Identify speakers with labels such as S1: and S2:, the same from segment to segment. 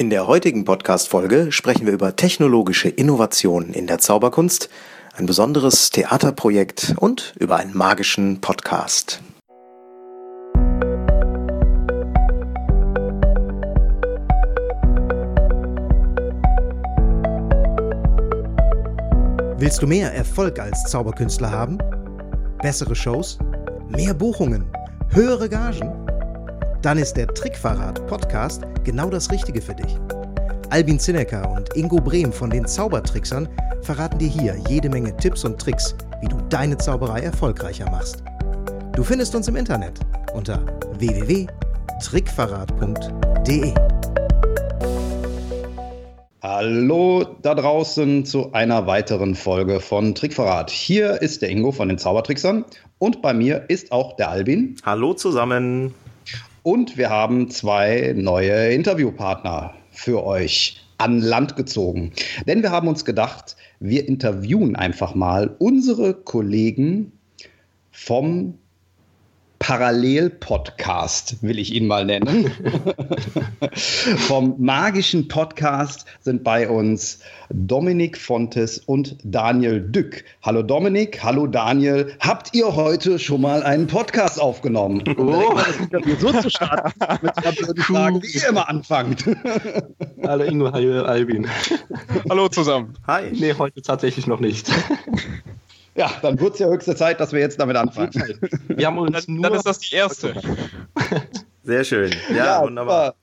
S1: In der heutigen Podcast-Folge sprechen wir über technologische Innovationen in der Zauberkunst, ein besonderes Theaterprojekt und über einen magischen Podcast. Willst du mehr Erfolg als Zauberkünstler haben? Bessere Shows? Mehr Buchungen? Höhere Gagen? Dann ist der Trickverrat Podcast genau das Richtige für dich. Albin Zinecker und Ingo Brehm von den Zaubertricksern verraten dir hier jede Menge Tipps und Tricks, wie du deine Zauberei erfolgreicher machst. Du findest uns im Internet unter www.trickverrat.de.
S2: Hallo da draußen zu einer weiteren Folge von Trickverrat. Hier ist der Ingo von den Zaubertricksern und bei mir ist auch der Albin.
S1: Hallo zusammen.
S2: Und wir haben zwei neue Interviewpartner für euch an Land gezogen. Denn wir haben uns gedacht, wir interviewen einfach mal unsere Kollegen vom Parallel-Podcast, will ich ihn mal nennen. Vom magischen Podcast sind bei uns Dominik Fontes und Daniel Dück. Hallo Dominik, hallo Daniel. Habt ihr heute schon mal einen Podcast aufgenommen?
S3: Oh. so zu starten, mit einer Frage, wie ihr immer anfangt.
S4: hallo Ingo, hallo Albin.
S3: Hallo zusammen.
S4: Hi. Nee, heute tatsächlich noch nicht.
S2: Ja, dann wird es ja höchste Zeit, dass wir jetzt damit anfangen.
S3: Wir haben uns dann, nur dann ist das die erste.
S1: Sehr schön. Ja, ja wunderbar.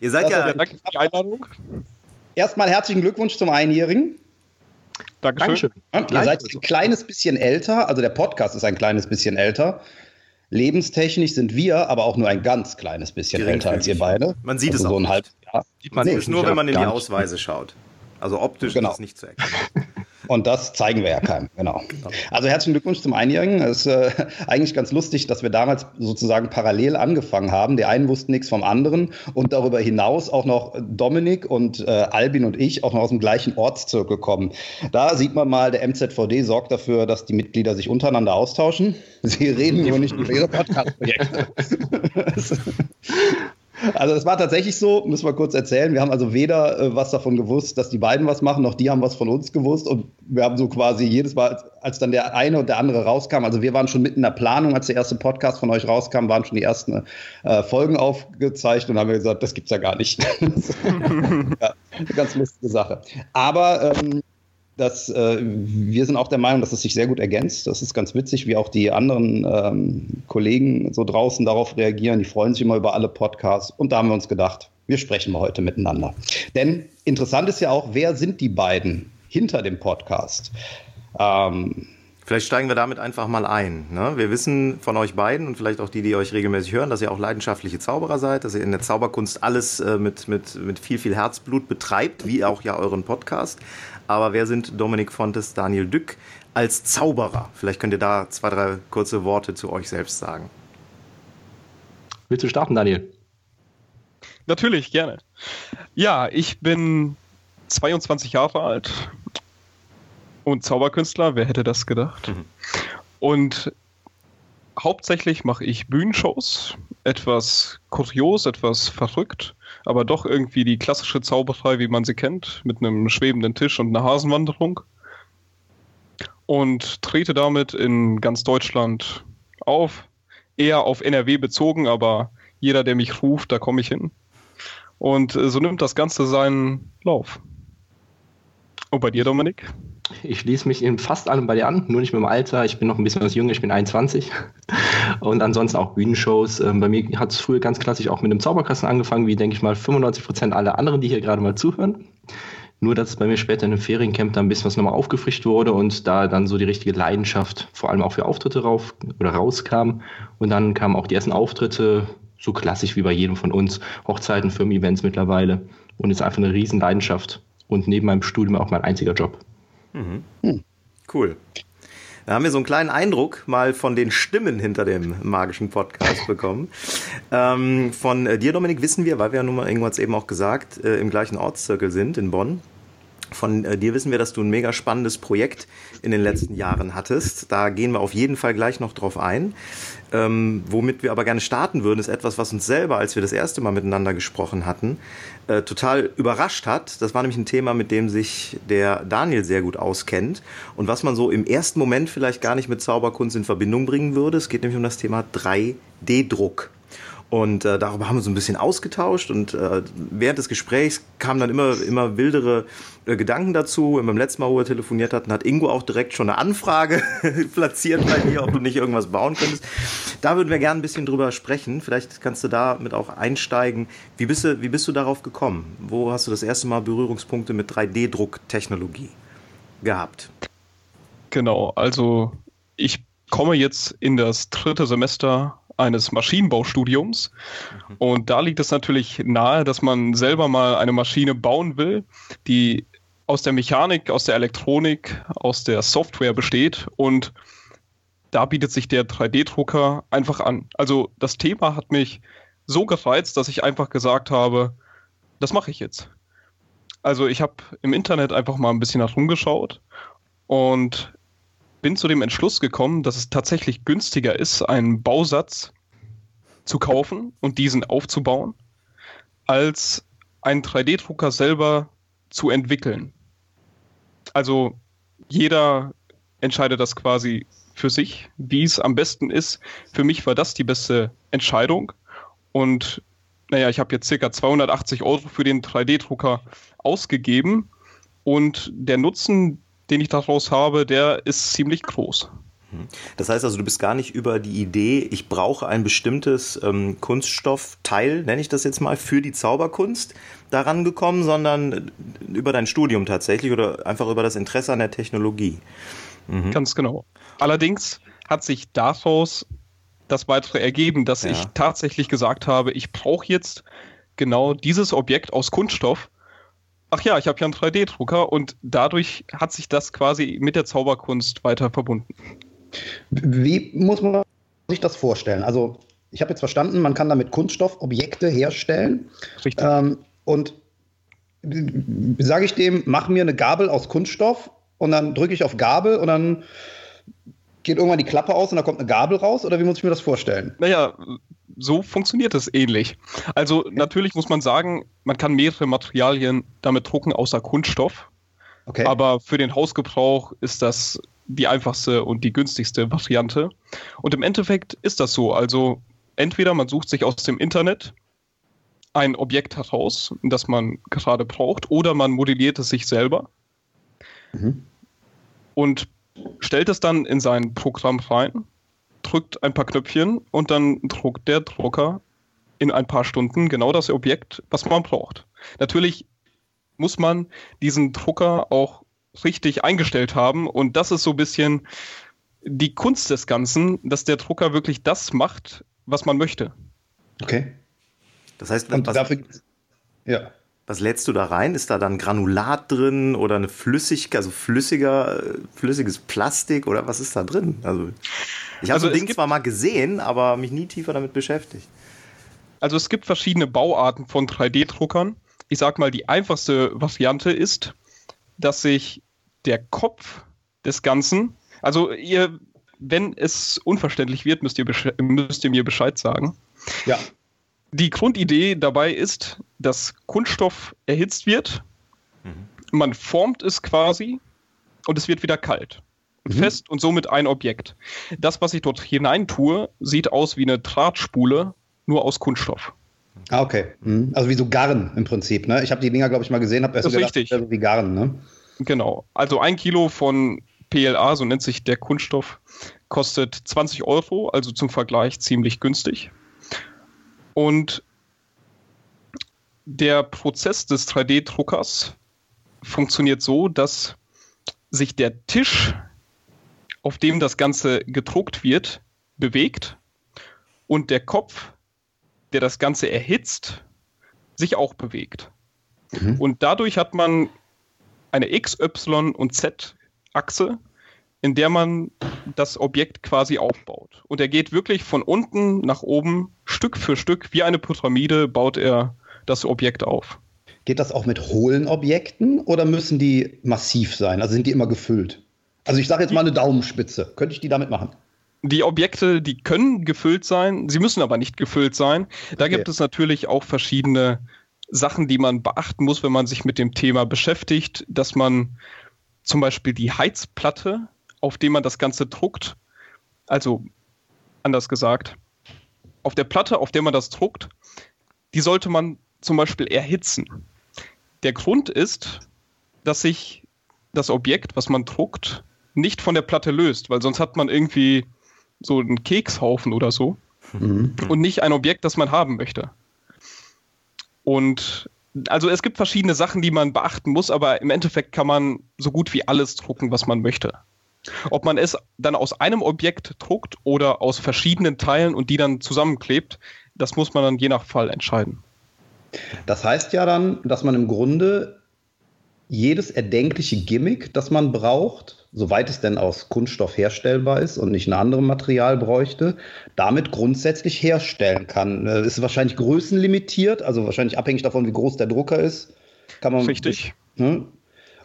S2: Ihr seid ja. Danke für die Einladung. Erstmal herzlichen Glückwunsch zum Einjährigen.
S3: Dankeschön.
S2: Dankeschön. Ihr seid ein kleines bisschen älter, also der Podcast ist ein kleines bisschen älter. Lebenstechnisch sind wir aber auch nur ein ganz kleines bisschen älter als ihr beide.
S1: Man sieht also es
S2: so
S1: auch.
S2: Ein halb,
S1: ja. Man sieht es nur, wenn man in die Ausweise schaut. Also optisch genau. ist es nicht zu erkennen.
S2: Und das zeigen wir ja keinem, genau. Also herzlichen Glückwunsch zum Einjährigen. Es ist äh, eigentlich ganz lustig, dass wir damals sozusagen parallel angefangen haben. Die einen wussten nichts vom anderen und darüber hinaus auch noch Dominik und äh, Albin und ich auch noch aus dem gleichen Ortszirkel kommen. Da sieht man mal, der MZVD sorgt dafür, dass die Mitglieder sich untereinander austauschen. Sie reden nur nicht über ihre Podcast-Projekte. Also es war tatsächlich so, müssen wir kurz erzählen. Wir haben also weder äh, was davon gewusst, dass die beiden was machen, noch die haben was von uns gewusst. Und wir haben so quasi jedes Mal, als dann der eine und der andere rauskam, also wir waren schon mitten in der Planung, als der erste Podcast von euch rauskam, waren schon die ersten äh, Folgen aufgezeichnet und haben gesagt, das gibt's ja gar nicht. ja, eine ganz lustige Sache. Aber ähm, dass äh, wir sind auch der Meinung, dass es sich sehr gut ergänzt. Das ist ganz witzig, wie auch die anderen ähm, Kollegen so draußen darauf reagieren. Die freuen sich immer über alle Podcasts. Und da haben wir uns gedacht, wir sprechen mal heute miteinander. Denn interessant ist ja auch, wer sind die beiden hinter dem Podcast?
S1: Ähm, Vielleicht steigen wir damit einfach mal ein. Ne? Wir wissen von euch beiden und vielleicht auch die, die euch regelmäßig hören, dass ihr auch leidenschaftliche Zauberer seid, dass ihr in der Zauberkunst alles äh, mit, mit, mit viel, viel Herzblut betreibt, wie auch ja euren Podcast. Aber wer sind Dominik Fontes, Daniel Dück als Zauberer? Vielleicht könnt ihr da zwei, drei kurze Worte zu euch selbst sagen.
S4: Willst du starten, Daniel?
S3: Natürlich, gerne. Ja, ich bin 22 Jahre alt und Zauberkünstler. Wer hätte das gedacht? Mhm. Und hauptsächlich mache ich Bühnenshows. Etwas kurios, etwas verrückt aber doch irgendwie die klassische Zauberei, wie man sie kennt, mit einem schwebenden Tisch und einer Hasenwanderung. Und trete damit in ganz Deutschland auf. Eher auf NRW bezogen, aber jeder, der mich ruft, da komme ich hin. Und äh, so nimmt das Ganze seinen Lauf. Und bei dir, Dominik?
S4: Ich schließe mich in fast allem bei dir an, nur nicht mit dem Alter. Ich bin noch ein bisschen was jünger, ich bin 21. Und ansonsten auch Bühnenshows. Ähm, bei mir hat es früher ganz klassisch auch mit dem Zauberkasten angefangen, wie denke ich mal 95 Prozent aller anderen, die hier gerade mal zuhören. Nur, dass es bei mir später in einem Feriencamp da ein bisschen was nochmal aufgefrischt wurde und da dann so die richtige Leidenschaft vor allem auch für Auftritte rauf oder rauskam. Und dann kamen auch die ersten Auftritte, so klassisch wie bei jedem von uns, Hochzeiten, Firmen-Events mittlerweile. Und ist einfach eine riesen Leidenschaft und neben meinem Studium auch mein einziger Job.
S1: Mhm. Hm. Cool. Da haben wir so einen kleinen Eindruck mal von den Stimmen hinter dem magischen Podcast bekommen. ähm, von äh, dir, Dominik, wissen wir, weil wir ja nun mal irgendwann eben auch gesagt, äh, im gleichen Ortszirkel sind in Bonn.
S5: Von äh, dir wissen wir, dass du ein mega spannendes Projekt in den letzten Jahren hattest. Da gehen wir auf jeden Fall gleich noch drauf ein. Ähm, womit wir aber gerne starten würden, ist etwas, was uns selber, als wir das erste Mal miteinander gesprochen hatten, äh, total überrascht hat. Das war nämlich ein Thema, mit dem sich der Daniel sehr gut auskennt und was man so im ersten Moment vielleicht gar nicht mit Zauberkunst in Verbindung bringen würde. Es geht nämlich um das Thema 3D-Druck. Und äh, darüber haben wir so ein bisschen ausgetauscht und äh, während des Gesprächs kamen dann immer, immer wildere äh, Gedanken dazu. Und beim letzten Mal, wo wir telefoniert hatten, hat Ingo auch direkt schon eine Anfrage platziert bei dir, ob du nicht irgendwas bauen könntest. Da würden wir gerne ein bisschen drüber sprechen. Vielleicht kannst du damit auch einsteigen. Wie bist du, wie bist du darauf gekommen? Wo hast du das erste Mal Berührungspunkte mit 3D-Drucktechnologie gehabt?
S3: Genau, also ich komme jetzt in das dritte Semester eines Maschinenbaustudiums. Und da liegt es natürlich nahe, dass man selber mal eine Maschine bauen will, die aus der Mechanik, aus der Elektronik, aus der Software besteht. Und da bietet sich der 3D-Drucker einfach an. Also das Thema hat mich so gereizt, dass ich einfach gesagt habe, das mache ich jetzt. Also ich habe im Internet einfach mal ein bisschen herumgeschaut und bin zu dem Entschluss gekommen, dass es tatsächlich günstiger ist, einen Bausatz zu kaufen und diesen aufzubauen, als einen 3D-Drucker selber zu entwickeln. Also jeder entscheidet das quasi für sich, wie es am besten ist. Für mich war das die beste Entscheidung. Und naja, ich habe jetzt circa 280 Euro für den 3D-Drucker ausgegeben. Und der Nutzen, den ich daraus habe, der ist ziemlich groß.
S5: Mhm. Das heißt also, du bist gar nicht über die Idee, ich brauche ein bestimmtes ähm, Kunststoffteil, nenne ich das jetzt mal, für die Zauberkunst daran gekommen, sondern über dein Studium tatsächlich oder einfach über das Interesse an der Technologie.
S3: Mhm. Ganz genau. Allerdings hat sich daraus das weitere ergeben, dass ja. ich tatsächlich gesagt habe, ich brauche jetzt genau dieses Objekt aus Kunststoff, ach ja, ich habe ja einen 3D-Drucker und dadurch hat sich das quasi mit der Zauberkunst weiter verbunden.
S2: Wie muss man sich das vorstellen? Also, ich habe jetzt verstanden, man kann damit Kunststoffobjekte herstellen. Richtig. Ähm, und sage ich dem, mach mir eine Gabel aus Kunststoff und dann drücke ich auf Gabel und dann geht irgendwann die Klappe aus und da kommt eine Gabel raus? Oder wie muss ich mir das vorstellen?
S3: Naja, so funktioniert es ähnlich. Also okay. natürlich muss man sagen, man kann mehrere Materialien damit drucken, außer Kunststoff. Okay. Aber für den Hausgebrauch ist das die einfachste und die günstigste Variante. Und im Endeffekt ist das so. Also entweder man sucht sich aus dem Internet ein Objekt heraus, das man gerade braucht, oder man modelliert es sich selber mhm. und stellt es dann in sein Programm rein drückt ein paar Knöpfchen und dann druckt der Drucker in ein paar Stunden genau das Objekt, was man braucht. Natürlich muss man diesen Drucker auch richtig eingestellt haben und das ist so ein bisschen die Kunst des Ganzen, dass der Drucker wirklich das macht, was man möchte.
S5: Okay. Das heißt, wenn was, dafür, ja. Was lädst du da rein? Ist da dann Granulat drin oder eine Flüssigkeit, also flüssiger, flüssiges Plastik oder was ist da drin? Also ich habe also das Ding zwar mal gesehen, aber mich nie tiefer damit beschäftigt.
S3: Also es gibt verschiedene Bauarten von 3D-Druckern. Ich sag mal, die einfachste Variante ist, dass sich der Kopf des Ganzen, also ihr, wenn es unverständlich wird, müsst ihr, müsst ihr mir Bescheid sagen.
S2: Ja.
S3: Die Grundidee dabei ist, dass Kunststoff erhitzt wird, mhm. man formt es quasi und es wird wieder kalt mhm. fest und somit ein Objekt. Das, was ich dort hinein tue, sieht aus wie eine Drahtspule, nur aus Kunststoff.
S2: Ah, okay. Mhm. Also wie so Garn im Prinzip, ne? Ich habe die Dinger, glaube ich, mal gesehen, habe
S3: erst das gedacht,
S2: wie Garn, ne?
S3: Genau. Also ein Kilo von PLA, so nennt sich der Kunststoff, kostet 20 Euro, also zum Vergleich ziemlich günstig. Und der Prozess des 3D-Druckers funktioniert so, dass sich der Tisch, auf dem das Ganze gedruckt wird, bewegt und der Kopf, der das Ganze erhitzt, sich auch bewegt. Mhm. Und dadurch hat man eine X, Y und Z-Achse, in der man das Objekt quasi aufbaut. Und er geht wirklich von unten nach oben, Stück für Stück, wie eine Pyramide, baut er das Objekt auf.
S2: Geht das auch mit hohlen Objekten oder müssen die massiv sein? Also sind die immer gefüllt? Also ich sage jetzt mal eine Daumenspitze. Könnte ich die damit machen?
S3: Die Objekte, die können gefüllt sein, sie müssen aber nicht gefüllt sein. Da okay. gibt es natürlich auch verschiedene Sachen, die man beachten muss, wenn man sich mit dem Thema beschäftigt, dass man zum Beispiel die Heizplatte, auf der man das Ganze druckt, also anders gesagt, auf der Platte, auf der man das druckt, die sollte man zum Beispiel erhitzen. Der Grund ist, dass sich das Objekt, was man druckt, nicht von der Platte löst, weil sonst hat man irgendwie so einen Kekshaufen oder so mhm. und nicht ein Objekt, das man haben möchte. Und also es gibt verschiedene Sachen, die man beachten muss, aber im Endeffekt kann man so gut wie alles drucken, was man möchte. Ob man es dann aus einem Objekt druckt oder aus verschiedenen Teilen und die dann zusammenklebt, das muss man dann je nach Fall entscheiden.
S2: Das heißt ja dann, dass man im Grunde jedes erdenkliche Gimmick, das man braucht, soweit es denn aus Kunststoff herstellbar ist und nicht ein anderes Material bräuchte, damit grundsätzlich herstellen kann. Ist wahrscheinlich größenlimitiert, also wahrscheinlich abhängig davon, wie groß der Drucker ist. Kann man,
S3: Richtig.
S2: Ne?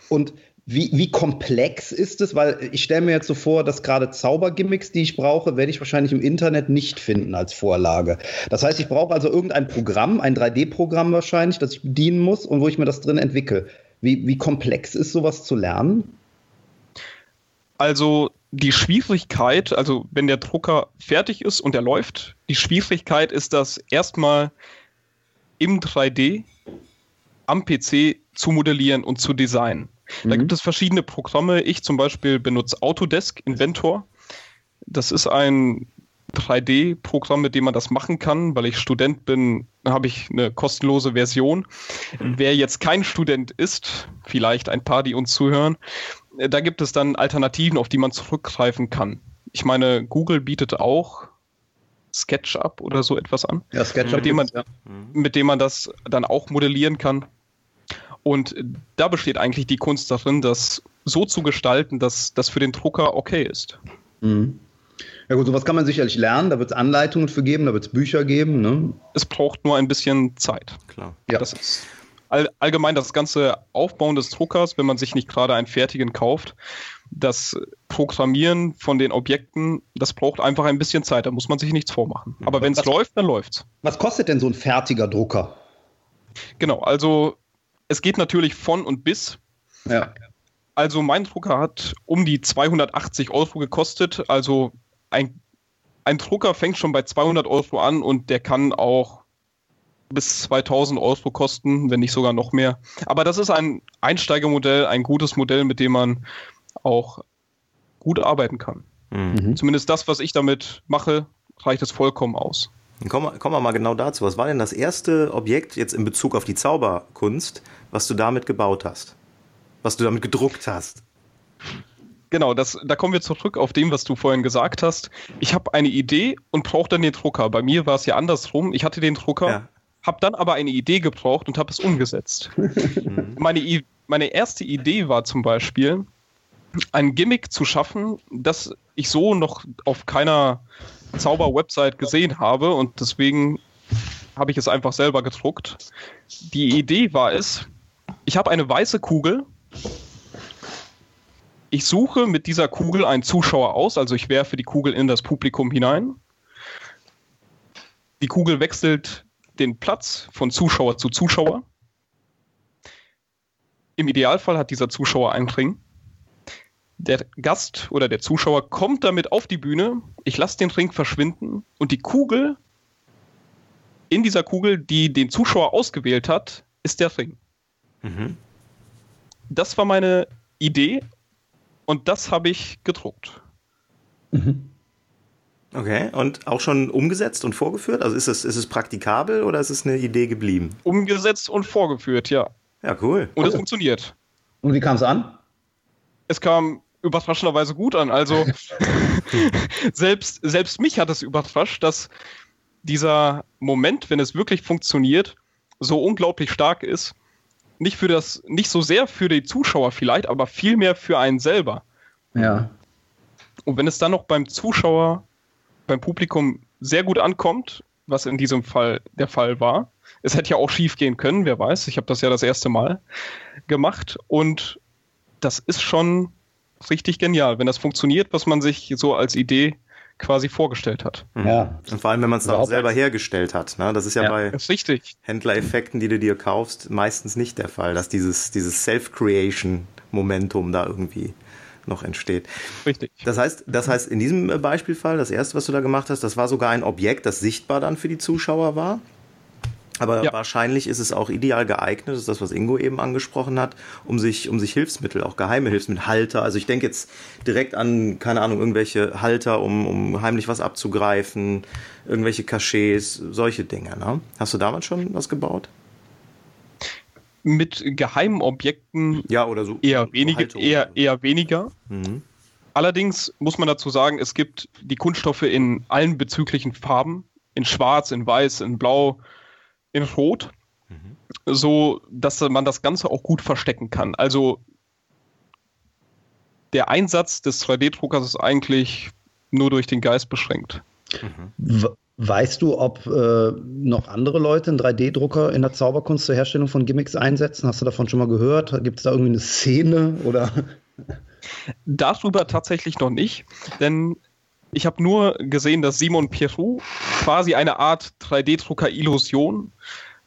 S2: Und wie, wie komplex ist es? Weil ich stelle mir jetzt so vor, dass gerade Zaubergimmicks, die ich brauche, werde ich wahrscheinlich im Internet nicht finden als Vorlage. Das heißt, ich brauche also irgendein Programm, ein 3D-Programm wahrscheinlich, das ich bedienen muss und wo ich mir das drin entwickle. Wie, wie komplex ist sowas zu lernen?
S3: Also die Schwierigkeit, also wenn der Drucker fertig ist und er läuft, die Schwierigkeit ist das erstmal im 3D am PC zu modellieren und zu designen. Da mhm. gibt es verschiedene Programme. Ich zum Beispiel benutze Autodesk Inventor. Das ist ein 3D-Programm, mit dem man das machen kann. Weil ich Student bin, habe ich eine kostenlose Version. Wer jetzt kein Student ist, vielleicht ein paar, die uns zuhören, da gibt es dann Alternativen, auf die man zurückgreifen kann. Ich meine, Google bietet auch SketchUp oder so etwas an.
S2: Ja, SketchUp.
S3: Mit dem man, ja. mit dem man das dann auch modellieren kann. Und da besteht eigentlich die Kunst darin, das so zu gestalten, dass das für den Drucker okay ist. Mhm.
S2: Ja gut, sowas kann man sicherlich lernen, da wird es Anleitungen für geben, da wird es Bücher geben. Ne?
S3: Es braucht nur ein bisschen Zeit.
S2: Klar.
S3: Ja. Das ist all, allgemein das ganze Aufbauen des Druckers, wenn man sich nicht gerade einen fertigen kauft, das Programmieren von den Objekten, das braucht einfach ein bisschen Zeit, da muss man sich nichts vormachen. Aber wenn es läuft, dann läuft's.
S2: Was kostet denn so ein fertiger Drucker?
S3: Genau, also es geht natürlich von und bis.
S2: Ja.
S3: Also mein Drucker hat um die 280 Euro gekostet, also ein, ein Drucker fängt schon bei 200 Euro an und der kann auch bis 2000 Euro kosten, wenn nicht sogar noch mehr. Aber das ist ein Einsteigermodell, ein gutes Modell, mit dem man auch gut arbeiten kann. Mhm. Zumindest das, was ich damit mache, reicht es vollkommen aus.
S5: Kommen, kommen wir mal genau dazu. Was war denn das erste Objekt jetzt in Bezug auf die Zauberkunst, was du damit gebaut hast? Was du damit gedruckt hast?
S3: Genau, das, da kommen wir zurück auf dem, was du vorhin gesagt hast. Ich habe eine Idee und brauche dann den Drucker. Bei mir war es ja andersrum. Ich hatte den Drucker, ja. habe dann aber eine Idee gebraucht und habe es umgesetzt. meine, meine erste Idee war zum Beispiel, ein Gimmick zu schaffen, das ich so noch auf keiner Zauber-Website gesehen habe und deswegen habe ich es einfach selber gedruckt. Die Idee war es, ich habe eine weiße Kugel ich suche mit dieser Kugel einen Zuschauer aus, also ich werfe die Kugel in das Publikum hinein. Die Kugel wechselt den Platz von Zuschauer zu Zuschauer. Im Idealfall hat dieser Zuschauer einen Ring. Der Gast oder der Zuschauer kommt damit auf die Bühne. Ich lasse den Ring verschwinden und die Kugel, in dieser Kugel, die den Zuschauer ausgewählt hat, ist der Ring. Mhm. Das war meine Idee und das habe ich gedruckt.
S5: Mhm. Okay, und auch schon umgesetzt und vorgeführt? Also ist es, ist es praktikabel oder ist es eine Idee geblieben?
S3: Umgesetzt und vorgeführt, ja.
S5: Ja, cool.
S3: Und es funktioniert.
S2: Und wie kam es an?
S3: Es kam überraschenderweise gut an. Also selbst, selbst mich hat es überrascht, dass dieser Moment, wenn es wirklich funktioniert, so unglaublich stark ist, nicht für das, nicht so sehr für die Zuschauer vielleicht, aber vielmehr für einen selber.
S2: Ja.
S3: Und wenn es dann noch beim Zuschauer, beim Publikum sehr gut ankommt, was in diesem Fall der Fall war. Es hätte ja auch schief gehen können, wer weiß. Ich habe das ja das erste Mal gemacht und das ist schon richtig genial, wenn das funktioniert, was man sich so als Idee quasi vorgestellt hat.
S5: Mhm. Ja. Und vor allem, wenn man es dann auch selber hergestellt hat. Ne? Das ist ja, ja bei Händlereffekten, die du dir kaufst, meistens nicht der Fall, dass dieses, dieses Self-Creation-Momentum da irgendwie noch entsteht.
S3: Richtig.
S5: Das heißt, das heißt, in diesem Beispielfall, das erste, was du da gemacht hast, das war sogar ein Objekt, das sichtbar dann für die Zuschauer war. Aber ja. wahrscheinlich ist es auch ideal geeignet, das ist das, was Ingo eben angesprochen hat, um sich, um sich Hilfsmittel, auch geheime Hilfsmittel, Halter. Also ich denke jetzt direkt an, keine Ahnung, irgendwelche Halter, um, um heimlich was abzugreifen, irgendwelche Cachets, solche Dinge. Ne? Hast du damals schon was gebaut?
S3: Mit geheimen Objekten
S5: ja, oder so,
S3: eher, wenige, so eher, eher weniger. Mhm. Allerdings muss man dazu sagen, es gibt die Kunststoffe in allen bezüglichen Farben, in Schwarz, in Weiß, in Blau, in Rot, mhm. so dass man das Ganze auch gut verstecken kann. Also der Einsatz des 3D-Druckers ist eigentlich nur durch den Geist beschränkt.
S2: Mhm. Weißt du, ob äh, noch andere Leute einen 3D-Drucker in der Zauberkunst zur Herstellung von Gimmicks einsetzen? Hast du davon schon mal gehört? Gibt es da irgendwie eine Szene oder?
S3: Darüber tatsächlich noch nicht, denn ich habe nur gesehen, dass Simon Pierrot quasi eine Art 3D-Drucker-Illusion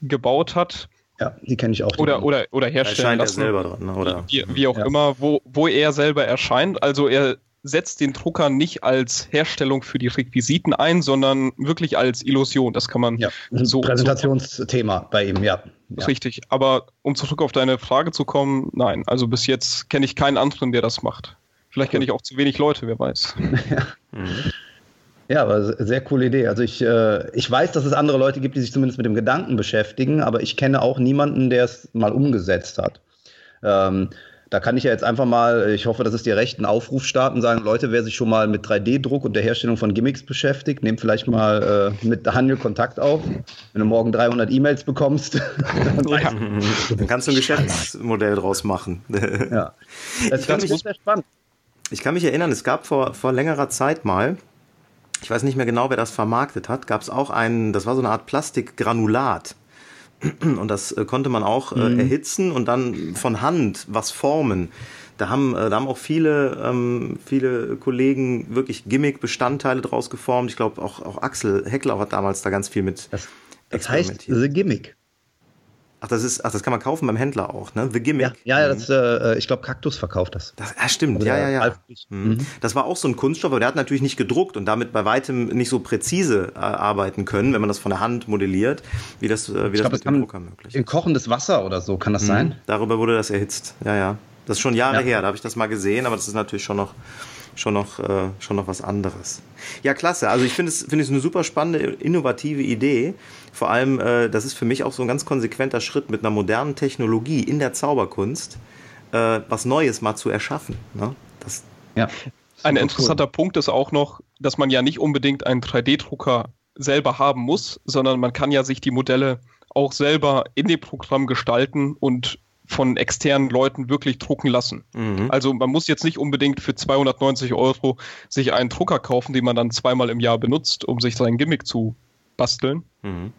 S3: gebaut hat.
S2: Ja, die kenne ich auch.
S3: Oder, oder, oder herstellen
S5: lassen. Er selber dran, ne? oder?
S3: Wie, wie auch ja. immer, wo, wo er selber erscheint. Also er setzt den Drucker nicht als Herstellung für die Requisiten ein, sondern wirklich als Illusion. Das kann man
S2: ja, so. Präsentationsthema so bei ihm, ja.
S3: ja. Richtig. Aber um zurück auf deine Frage zu kommen, nein. Also bis jetzt kenne ich keinen anderen, der das macht. Vielleicht kenne ich auch zu wenig Leute, wer weiß.
S2: ja. Mhm. Ja, aber sehr coole Idee. Also ich, äh, ich weiß, dass es andere Leute gibt, die sich zumindest mit dem Gedanken beschäftigen, aber ich kenne auch niemanden, der es mal umgesetzt hat. Ähm, da kann ich ja jetzt einfach mal, ich hoffe, dass es dir recht, einen Aufruf starten und sagen, Leute, wer sich schon mal mit 3D-Druck und der Herstellung von Gimmicks beschäftigt, nehmt vielleicht mal äh, mit Daniel Kontakt auf. Wenn du morgen 300 E-Mails bekommst,
S5: dann, ja. dann kannst du ein Geschäftsmodell draus machen.
S2: ja. Das ist sehr spannend.
S5: Ich kann mich erinnern, es gab vor, vor längerer Zeit mal, ich weiß nicht mehr genau, wer das vermarktet hat, gab es auch einen, das war so eine Art Plastikgranulat. Und das äh, konnte man auch äh, mhm. erhitzen und dann von Hand was formen. Da haben, äh, da haben auch viele, ähm, viele Kollegen wirklich Gimmick-Bestandteile draus geformt. Ich glaube, auch, auch Axel Heckler hat damals da ganz viel mit.
S2: Das, das heißt The Gimmick.
S5: Ach, das ist, ach, das kann man kaufen beim Händler auch, ne? The Gimmick.
S2: Ja, ja, das, äh, ich glaube, Kaktus verkauft das.
S5: das ja, stimmt, ja, ja, ja. Mhm. mhm. Das war auch so ein Kunststoff, aber der hat natürlich nicht gedruckt und damit bei weitem nicht so präzise äh, arbeiten können, wenn man das von der Hand modelliert, wie das, äh, wie das
S2: glaub, mit dem Drucker möglich ist. In kochendes Wasser oder so, kann das mhm. sein?
S5: Darüber wurde das erhitzt, ja, ja. Das ist schon Jahre ja. her, da habe ich das mal gesehen, aber das ist natürlich schon noch schon noch, äh, schon noch was anderes. Ja, klasse. Also ich finde es, finde es eine super spannende, innovative Idee. Vor allem, äh, das ist für mich auch so ein ganz konsequenter Schritt mit einer modernen Technologie in der Zauberkunst, äh, was Neues mal zu erschaffen. Ne?
S3: Das, ja. Ein interessanter cool. Punkt ist auch noch, dass man ja nicht unbedingt einen 3D-Drucker selber haben muss, sondern man kann ja sich die Modelle auch selber in dem Programm gestalten und von externen Leuten wirklich drucken lassen. Mhm. Also man muss jetzt nicht unbedingt für 290 Euro sich einen Drucker kaufen, den man dann zweimal im Jahr benutzt, um sich sein Gimmick zu basteln, mhm.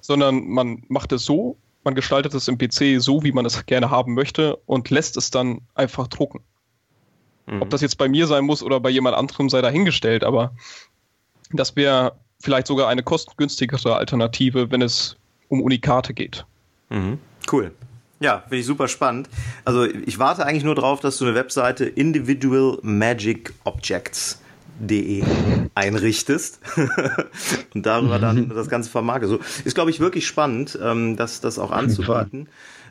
S3: Sondern man macht es so, man gestaltet es im PC so, wie man es gerne haben möchte und lässt es dann einfach drucken. Mhm. Ob das jetzt bei mir sein muss oder bei jemand anderem sei dahingestellt, aber das wäre vielleicht sogar eine kostengünstigere Alternative, wenn es um Unikate geht.
S5: Mhm. Cool. Ja, finde ich super spannend. Also ich warte eigentlich nur darauf, dass du eine Webseite individualmagicobjects.de einrichtest und darüber dann das Ganze vermarkte. So ist, glaube ich, wirklich spannend, ähm, das, das auch anzubieten,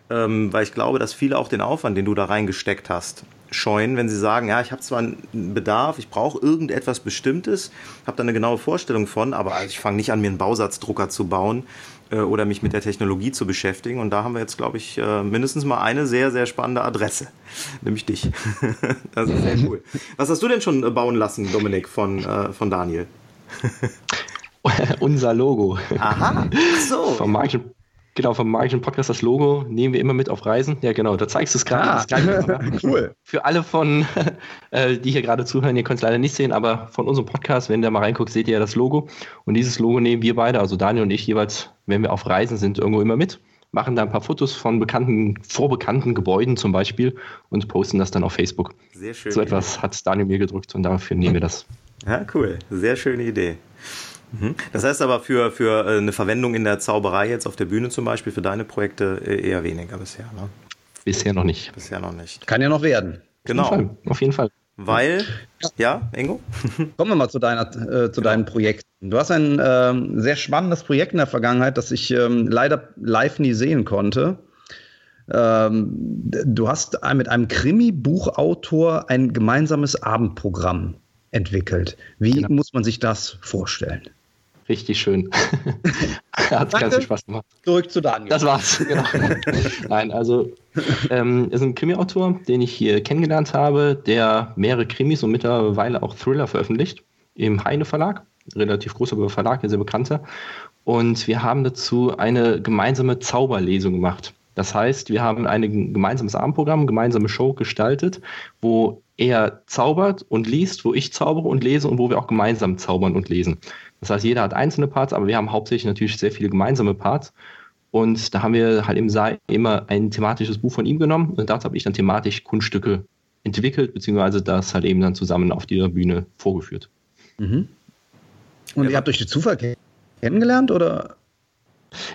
S5: ähm, weil ich glaube, dass viele auch den Aufwand, den du da reingesteckt hast, scheuen, wenn sie sagen, ja, ich habe zwar einen Bedarf, ich brauche irgendetwas Bestimmtes, habe da eine genaue Vorstellung von, aber ich fange nicht an, mir einen Bausatzdrucker zu bauen äh, oder mich mit der Technologie zu beschäftigen. Und da haben wir jetzt, glaube ich, äh, mindestens mal eine sehr, sehr spannende Adresse, nämlich dich. das ist sehr cool. Was hast du denn schon äh, bauen lassen, Dominik, von, von Daniel?
S4: Unser Logo.
S5: Aha, so.
S4: Vom Market Genau, vom magischen Podcast das Logo nehmen wir immer mit auf Reisen. Ja, genau, da zeigst du es gerade. Ah, cool. Für alle von, äh, die hier gerade zuhören, ihr könnt es leider nicht sehen, aber von unserem Podcast, wenn ihr mal reinguckt, seht ihr ja das Logo. Und dieses Logo nehmen wir beide, also Daniel und ich jeweils, wenn wir auf Reisen sind, irgendwo immer mit, machen da ein paar Fotos von bekannten, vorbekannten Gebäuden zum Beispiel und posten das dann auf Facebook. Sehr schön. So etwas hat Daniel mir gedrückt und dafür nehmen wir das.
S5: Ja, cool. Sehr schöne Idee. Mhm. Das heißt aber für, für äh, eine Verwendung in der Zauberei jetzt auf der Bühne zum Beispiel, für deine Projekte äh, eher weniger bisher, ne?
S4: Bisher noch nicht.
S5: Bisher noch nicht.
S2: Kann ja noch werden.
S5: Genau.
S4: Auf jeden Fall. Auf jeden Fall.
S5: Weil, ja, Ingo?
S2: Kommen wir mal zu, deiner, äh, zu genau. deinen Projekten. Du hast ein ähm, sehr spannendes Projekt in der Vergangenheit, das ich ähm, leider live nie sehen konnte. Ähm, du hast mit einem Krimi-Buchautor ein gemeinsames Abendprogramm entwickelt. Wie genau. muss man sich das vorstellen?
S4: Richtig schön. Hat ganz viel Spaß gemacht.
S2: Zurück zu Daniel.
S4: Das war's, genau. Nein, also ähm, ist ein Krimi-Autor, den ich hier kennengelernt habe, der mehrere Krimis und mittlerweile auch Thriller veröffentlicht im Heine Verlag. Relativ großer Verlag, sehr bekannter. Und wir haben dazu eine gemeinsame Zauberlesung gemacht. Das heißt, wir haben ein gemeinsames Abendprogramm, gemeinsame Show gestaltet, wo er zaubert und liest, wo ich zaubere und lese und wo wir auch gemeinsam zaubern und lesen. Das heißt, jeder hat einzelne Parts, aber wir haben hauptsächlich natürlich sehr viele gemeinsame Parts. Und da haben wir halt im Saal immer ein thematisches Buch von ihm genommen und dazu habe ich dann thematisch Kunststücke entwickelt, beziehungsweise das halt eben dann zusammen auf dieser Bühne vorgeführt.
S2: Mhm. Und ja. ihr habt euch durch Zufall kennengelernt oder?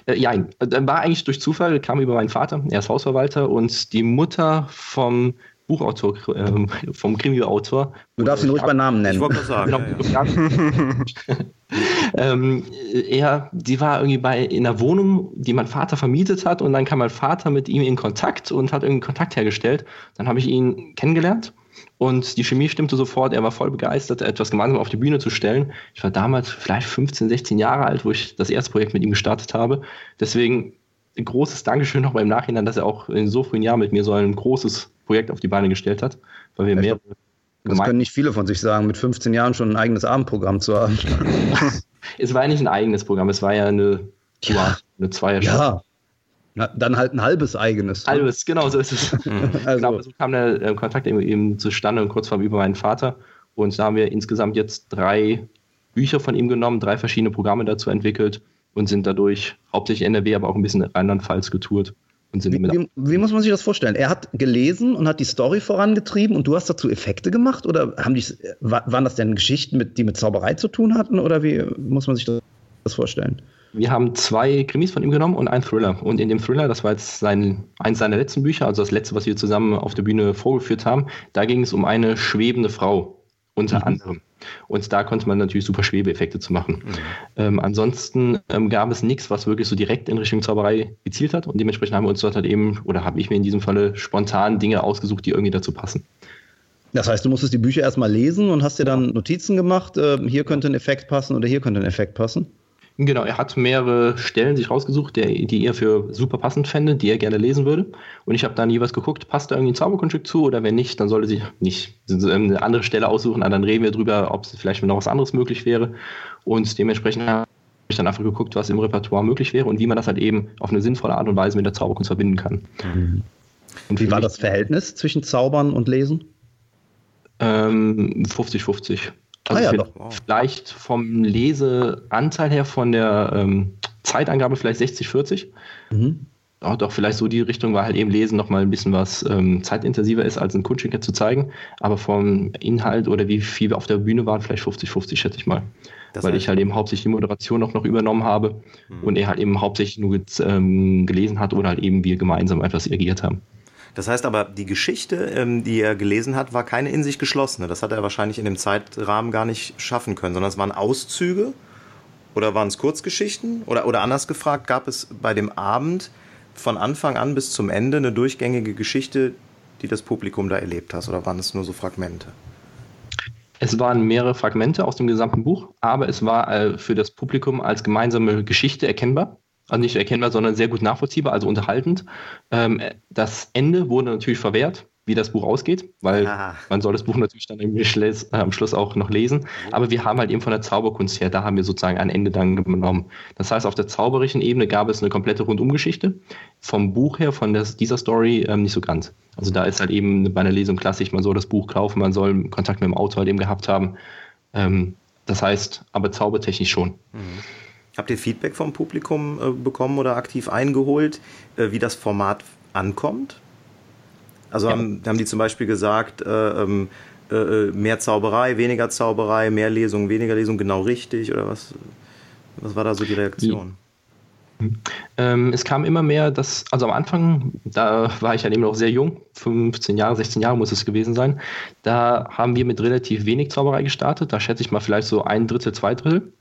S4: Äh, ja, war eigentlich durch Zufall, kam über meinen Vater, er ist Hausverwalter und die Mutter vom Buchautor, äh, vom Krimi-Autor.
S2: Du darfst ihn ruhig bei Namen nennen. Ich wollte sagen. Genau, ja,
S4: ja. ähm, er, die war irgendwie bei in einer Wohnung, die mein Vater vermietet hat und dann kam mein Vater mit ihm in Kontakt und hat irgendwie Kontakt hergestellt. Dann habe ich ihn kennengelernt und die Chemie stimmte sofort. Er war voll begeistert, etwas gemeinsam auf die Bühne zu stellen. Ich war damals vielleicht 15, 16 Jahre alt, wo ich das erste Projekt mit ihm gestartet habe. Deswegen ein großes Dankeschön noch beim Nachhinein, dass er auch in so frühen Jahren mit mir so ein großes Projekt auf die Beine gestellt hat, weil wir mehrere.
S2: Das können nicht viele von sich sagen, mit 15 Jahren schon ein eigenes Abendprogramm zu haben.
S4: es war ja nicht ein eigenes Programm, es war ja eine, ja. eine Zweier
S2: Ja, Na, dann halt ein halbes eigenes.
S4: Ne? Halbes, genau so ist es. also. Genau, so kam der äh, Kontakt eben, eben zustande und kurz vor über meinen Vater. Und da haben wir insgesamt jetzt drei Bücher von ihm genommen, drei verschiedene Programme dazu entwickelt und sind dadurch hauptsächlich NRW, aber auch ein bisschen Rheinland-Pfalz getourt. Und sind
S2: wie, wie, wie, muss man sich das vorstellen? Er hat gelesen und hat die Story vorangetrieben und du hast dazu Effekte gemacht? Oder haben die, waren das denn Geschichten, mit, die mit Zauberei zu tun hatten? Oder wie muss man sich das vorstellen?
S4: Wir haben zwei Krimis von ihm genommen und einen Thriller. Und in dem Thriller, das war jetzt sein, eins seiner letzten Bücher, also das letzte, was wir zusammen auf der Bühne vorgeführt haben, da ging es um eine schwebende Frau, unter mhm. anderem. Und da konnte man natürlich super Schwebeeffekte zu machen. Mhm. Ähm, ansonsten ähm, gab es nichts, was wirklich so direkt in Richtung Zauberei gezielt hat. Und dementsprechend haben wir uns dort halt eben, oder habe ich mir in diesem Falle spontan Dinge ausgesucht, die irgendwie dazu passen.
S2: Das heißt, du musstest die Bücher erstmal lesen und hast dir dann Notizen gemacht, äh, hier könnte ein Effekt passen oder hier könnte ein Effekt passen?
S4: Genau, er hat mehrere Stellen sich rausgesucht, der, die er für super passend fände, die er gerne lesen würde. Und ich habe dann jeweils geguckt, passt da irgendwie ein Zauberkunststück zu oder wenn nicht, dann sollte sich nicht eine andere Stelle aussuchen, dann reden wir drüber, ob es vielleicht noch was anderes möglich wäre. Und dementsprechend habe ich dann einfach geguckt, was im Repertoire möglich wäre und wie man das halt eben auf eine sinnvolle Art und Weise mit der Zauberkunst verbinden kann.
S2: Mhm. Und wie war das Verhältnis zwischen Zaubern und Lesen?
S4: 50-50. Ähm, also ah, ja, vielleicht vom Leseanteil her, von der ähm, Zeitangabe vielleicht 60, 40. Mhm. Auch doch vielleicht so die Richtung, weil halt eben Lesen nochmal ein bisschen was ähm, zeitintensiver ist, als ein Kunststück zu zeigen. Aber vom Inhalt oder wie viel wir auf der Bühne waren, vielleicht 50, 50, schätze ich mal. Das weil ich halt eben hauptsächlich die Moderation noch, noch übernommen habe mhm. und er halt eben hauptsächlich nur ähm, gelesen hat oder halt eben wir gemeinsam etwas agiert haben.
S5: Das heißt aber, die Geschichte, ähm, die er gelesen hat, war keine in sich geschlossene. Das hat er wahrscheinlich in dem Zeitrahmen gar nicht schaffen können, sondern es waren Auszüge oder waren es Kurzgeschichten? Oder, oder anders gefragt, gab es bei dem Abend von Anfang an bis zum Ende eine durchgängige Geschichte, die das Publikum da erlebt hat? Oder waren es nur so Fragmente?
S4: Es waren mehrere Fragmente aus dem gesamten Buch, aber es war äh, für das Publikum als gemeinsame Geschichte erkennbar also nicht erkennbar, sondern sehr gut nachvollziehbar, also unterhaltend. Ähm, das Ende wurde natürlich verwehrt, wie das Buch ausgeht, weil Aha. man soll das Buch natürlich dann im Schluss, äh, am Schluss auch noch lesen. Aber wir haben halt eben von der Zauberkunst her, da haben wir sozusagen ein Ende dann genommen. Das heißt, auf der zauberischen Ebene gab es eine komplette Rundumgeschichte. Vom Buch her, von des, dieser Story ähm, nicht so ganz. Also da ist halt eben bei einer Lesung klassisch, man soll das Buch kaufen, man soll Kontakt mit dem Autor halt eben gehabt haben. Ähm, das heißt, aber zaubertechnisch schon.
S5: Mhm. Habt ihr Feedback vom Publikum äh, bekommen oder aktiv eingeholt, äh, wie das Format ankommt? Also ja. haben, haben die zum Beispiel gesagt, äh, ähm, äh, äh, mehr Zauberei, weniger Zauberei, mehr Lesung, weniger Lesung, genau richtig oder was? Was war da so die Reaktion?
S4: Ähm, es kam immer mehr, dass, also am Anfang, da war ich ja eben noch sehr jung, 15 Jahre, 16 Jahre muss es gewesen sein. Da haben wir mit relativ wenig Zauberei gestartet. Da schätze ich mal vielleicht so ein Drittel, zwei Drittel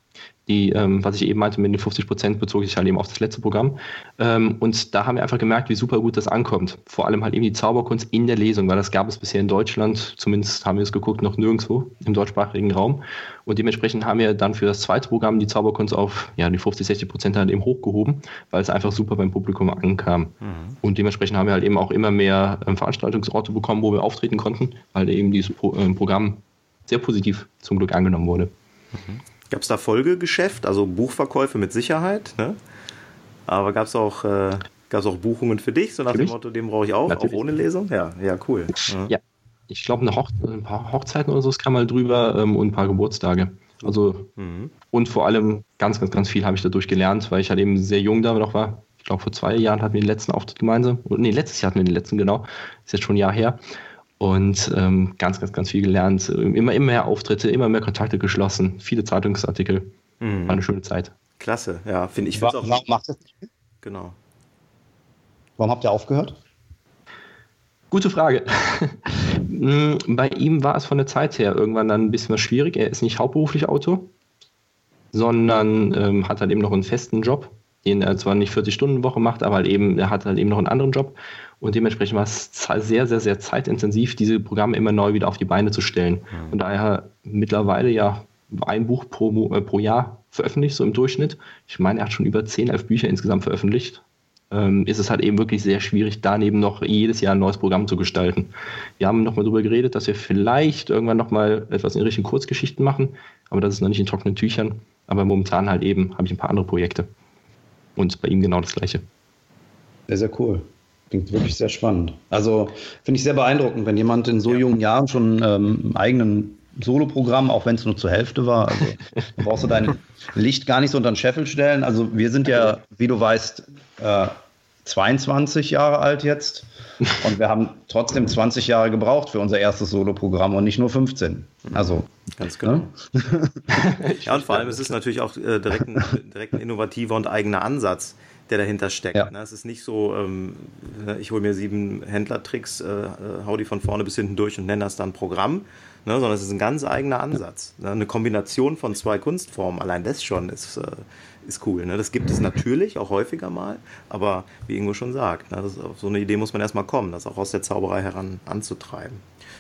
S4: die, ähm, was ich eben meinte, mit den 50 Prozent bezog sich halt eben auf das letzte Programm. Ähm, und da haben wir einfach gemerkt, wie super gut das ankommt. Vor allem halt eben die Zauberkunst in der Lesung, weil das gab es bisher in Deutschland, zumindest haben wir es geguckt, noch nirgendwo im deutschsprachigen Raum. Und dementsprechend haben wir dann für das zweite Programm die Zauberkunst auf ja, die 50, 60 Prozent halt eben hochgehoben, weil es einfach super beim Publikum ankam. Mhm. Und dementsprechend haben wir halt eben auch immer mehr ähm, Veranstaltungsorte bekommen, wo wir auftreten konnten, weil eben dieses Pro äh, Programm sehr positiv zum Glück angenommen wurde.
S5: Mhm. Gab es da Folgegeschäft, also Buchverkäufe mit Sicherheit, ne? Aber gab es auch, äh, auch Buchungen für dich, so nach dem Motto, den brauche ich auch, Natürlich. auch ohne Lesung? Ja, ja, cool.
S4: Ja, ja. ich glaube, Hoch ein paar Hochzeiten oder so, es kam mal drüber ähm, und ein paar Geburtstage. Also, mhm. und vor allem ganz, ganz, ganz viel habe ich dadurch gelernt, weil ich halt eben sehr jung da noch war. Ich glaube, vor zwei Jahren hatten wir den letzten Auftritt gemeinsam. Nee, letztes Jahr hatten wir den letzten, genau. Ist jetzt schon ein Jahr her und ähm, ganz, ganz, ganz viel gelernt. Immer, immer mehr Auftritte, immer mehr Kontakte geschlossen, viele Zeitungsartikel. Mhm. War eine schöne Zeit.
S5: Klasse, ja, finde ich.
S2: Warum auch macht das nicht
S5: Genau.
S2: Warum habt ihr aufgehört?
S4: Gute Frage. Bei ihm war es von der Zeit her irgendwann dann ein bisschen was schwierig. Er ist nicht hauptberuflich Autor, sondern ähm, hat halt eben noch einen festen Job, den er zwar nicht 40 Stunden Woche macht, aber halt eben, er hat halt eben noch einen anderen Job und dementsprechend war es sehr, sehr, sehr zeitintensiv, diese Programme immer neu wieder auf die Beine zu stellen. Mhm. Und daher mittlerweile ja ein Buch pro, äh, pro Jahr veröffentlicht, so im Durchschnitt. Ich meine, er hat schon über 10, 11 Bücher insgesamt veröffentlicht. Ähm, ist es halt eben wirklich sehr schwierig, daneben noch jedes Jahr ein neues Programm zu gestalten. Wir haben nochmal darüber geredet, dass wir vielleicht irgendwann nochmal etwas in Richtung Kurzgeschichten machen, aber das ist noch nicht in trockenen Tüchern. Aber momentan halt eben habe ich ein paar andere Projekte. Und bei ihm genau das Gleiche.
S2: Sehr, sehr cool. Klingt wirklich sehr spannend. Also finde ich sehr beeindruckend, wenn jemand in so ja. jungen Jahren schon ähm, eigenen Soloprogramm, auch wenn es nur zur Hälfte war. Also da brauchst du dein Licht gar nicht so unter den Scheffel stellen. Also wir sind ja, wie du weißt, äh, 22 Jahre alt jetzt und wir haben trotzdem 20 Jahre gebraucht für unser erstes Soloprogramm und nicht nur 15. Also
S5: ganz genau. Ne? ja, und vor allem ist es natürlich auch äh, direkt, ein, direkt ein innovativer und eigener Ansatz der dahinter steckt. Ja. Ne? Es ist nicht so, ähm, ich hole mir sieben Händlertricks, äh, äh, hau die von vorne bis hinten durch und nenne das dann Programm, ne? sondern es ist ein ganz eigener Ansatz. Ne? Eine Kombination von zwei Kunstformen, allein das schon ist, äh, ist cool. Ne? Das gibt es natürlich auch häufiger mal, aber wie Ingo schon sagt, ne? das, auf so eine Idee muss man erstmal kommen, das auch aus der Zauberei heran anzutreiben.